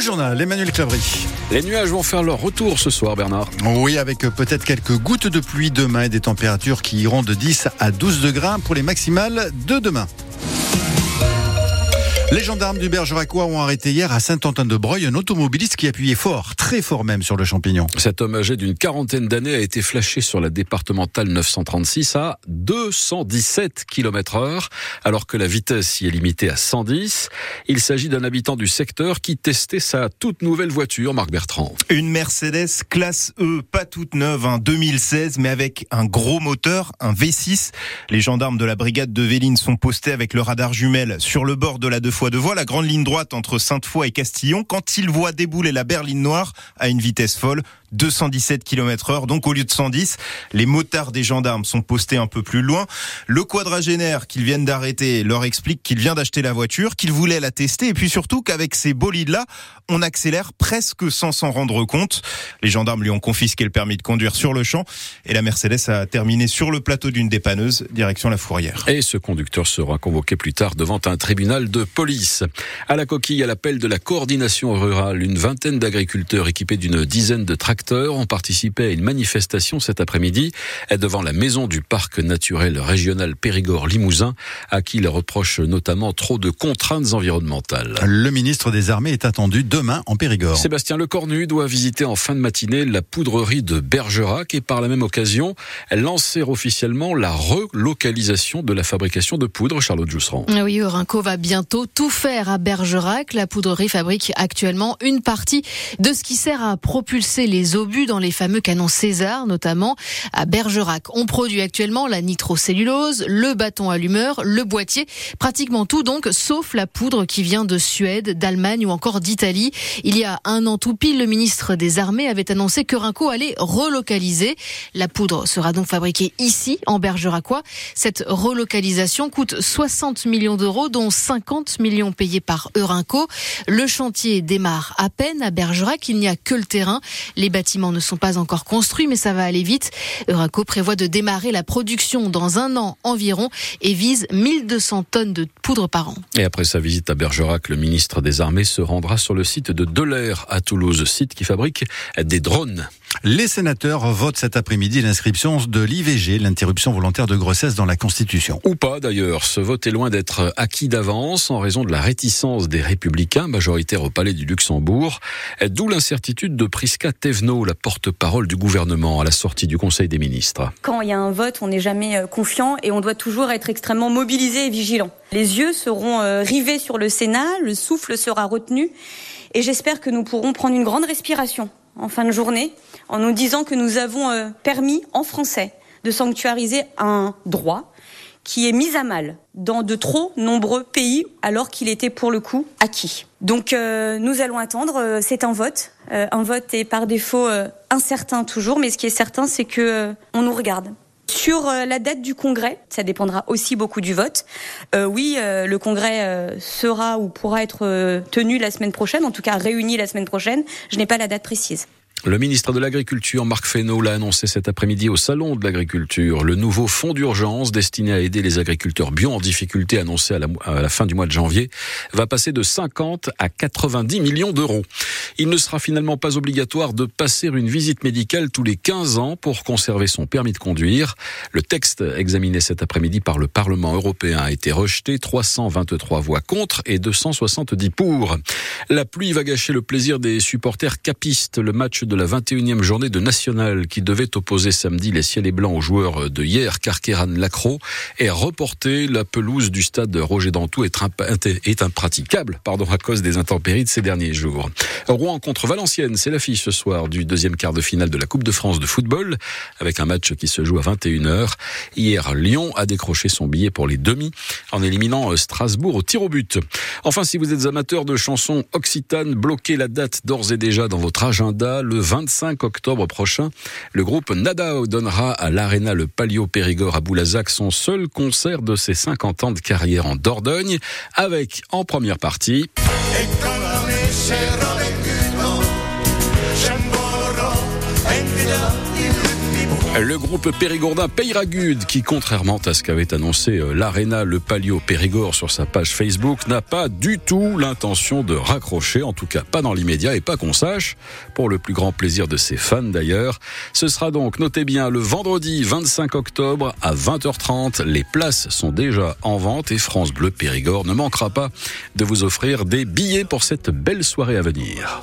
Le journal, Emmanuel Clavry. Les nuages vont faire leur retour ce soir, Bernard. Oui, avec peut-être quelques gouttes de pluie demain et des températures qui iront de 10 à 12 degrés pour les maximales de demain. Les gendarmes du Bergeracois ont arrêté hier à Saint-Antoine-de-Breuil un automobiliste qui appuyait fort, très fort même sur le champignon. Cet homme âgé d'une quarantaine d'années a été flashé sur la départementale 936 à 217 km heure, alors que la vitesse y est limitée à 110. Il s'agit d'un habitant du secteur qui testait sa toute nouvelle voiture, Marc Bertrand. Une Mercedes classe E, pas toute neuve, en 2016, mais avec un gros moteur, un V6. Les gendarmes de la brigade de Véline sont postés avec le radar jumelle sur le bord de la deux de voie, la grande ligne droite entre Sainte-Foy et Castillon, quand il voit débouler la berline noire à une vitesse folle. 217 km heure, donc au lieu de 110. Les motards des gendarmes sont postés un peu plus loin. Le quadragénaire qu'ils viennent d'arrêter leur explique qu'il vient d'acheter la voiture, qu'il voulait la tester et puis surtout qu'avec ces bolides-là, on accélère presque sans s'en rendre compte. Les gendarmes lui ont confisqué le permis de conduire sur le champ et la Mercedes a terminé sur le plateau d'une dépanneuse, direction la Fourrière. Et ce conducteur sera convoqué plus tard devant un tribunal de police. À la coquille, à l'appel de la coordination rurale, une vingtaine d'agriculteurs équipés d'une dizaine de tracteurs ont participé à une manifestation cet après-midi devant la maison du parc naturel régional Périgord-Limousin, à qui il reproche notamment trop de contraintes environnementales. Le ministre des Armées est attendu demain en Périgord. Sébastien Lecornu doit visiter en fin de matinée la poudrerie de Bergerac et par la même occasion lancer officiellement la relocalisation de la fabrication de poudre, Charlotte Jousserand. Oui, Eurinco va bientôt tout faire à Bergerac. La poudrerie fabrique actuellement une partie de ce qui sert à propulser les obus dans les fameux canons César, notamment à Bergerac. On produit actuellement la nitrocellulose, le bâton allumeur, le boîtier, pratiquement tout donc, sauf la poudre qui vient de Suède, d'Allemagne ou encore d'Italie. Il y a un an tout pile, le ministre des Armées avait annoncé que Rinco allait relocaliser. La poudre sera donc fabriquée ici, en Bergeracois. Cette relocalisation coûte 60 millions d'euros, dont 50 millions payés par Eurinco. Le chantier démarre à peine à Bergerac. Il n'y a que le terrain. Bâtiments ne sont pas encore construits, mais ça va aller vite. Euraco prévoit de démarrer la production dans un an environ et vise 1200 tonnes de poudre par an. Et après sa visite à Bergerac, le ministre des Armées se rendra sur le site de Delair à Toulouse, site qui fabrique des drones. Les sénateurs votent cet après-midi l'inscription de l'IVG, l'interruption volontaire de grossesse dans la Constitution. Ou pas d'ailleurs, ce vote est loin d'être acquis d'avance en raison de la réticence des républicains majoritaires au Palais du Luxembourg, d'où l'incertitude de Prisca Thévenot, la porte-parole du gouvernement à la sortie du Conseil des ministres. Quand il y a un vote, on n'est jamais euh, confiant et on doit toujours être extrêmement mobilisé et vigilant. Les yeux seront euh, rivés sur le Sénat, le souffle sera retenu et j'espère que nous pourrons prendre une grande respiration en fin de journée en nous disant que nous avons euh, permis en français de sanctuariser un droit qui est mis à mal dans de trop nombreux pays alors qu'il était pour le coup acquis. Donc euh, nous allons attendre, euh, c'est un vote. un vote est par défaut incertain toujours, mais ce qui est certain c'est que on nous regarde. Sur la date du congrès, ça dépendra aussi beaucoup du vote. oui, le congrès sera ou pourra être tenu la semaine prochaine, en tout cas réuni la semaine prochaine. Je n'ai pas la date précise. Le ministre de l'Agriculture, Marc Fesneau, l'a annoncé cet après-midi au Salon de l'Agriculture. Le nouveau fonds d'urgence destiné à aider les agriculteurs bio en difficulté annoncé à la, à la, fin du mois de janvier va passer de 50 à 90 millions d'euros. Il ne sera finalement pas obligatoire de passer une visite médicale tous les 15 ans pour conserver son permis de conduire. Le texte examiné cet après-midi par le Parlement européen a été rejeté, 323 voix contre et 270 pour. La pluie va gâcher le plaisir des supporters capistes. Le match de la 21e journée de National qui devait opposer samedi les ciels et blancs aux joueurs de hier, Carqueran Lacro, est reporté. La pelouse du stade Roger Dantou est, impraticable pardon, à cause des intempéries de ces derniers jours. Contre Valenciennes, c'est l'affiche ce soir du deuxième quart de finale de la Coupe de France de football, avec un match qui se joue à 21h. Hier, Lyon a décroché son billet pour les demi en éliminant Strasbourg au tir au but. Enfin, si vous êtes amateur de chansons occitanes, bloquez la date d'ores et déjà dans votre agenda. Le 25 octobre prochain, le groupe Nadao donnera à l'Arena le Palio Périgord à Boulazac son seul concert de ses 50 ans de carrière en Dordogne, avec en première partie... Le groupe Périgourdin Peyragude, qui contrairement à ce qu'avait annoncé euh, l'Arena Le Palio Périgord sur sa page Facebook, n'a pas du tout l'intention de raccrocher, en tout cas pas dans l'immédiat et pas qu'on sache, pour le plus grand plaisir de ses fans d'ailleurs. Ce sera donc, notez bien, le vendredi 25 octobre à 20h30. Les places sont déjà en vente et France Bleu Périgord ne manquera pas de vous offrir des billets pour cette belle soirée à venir.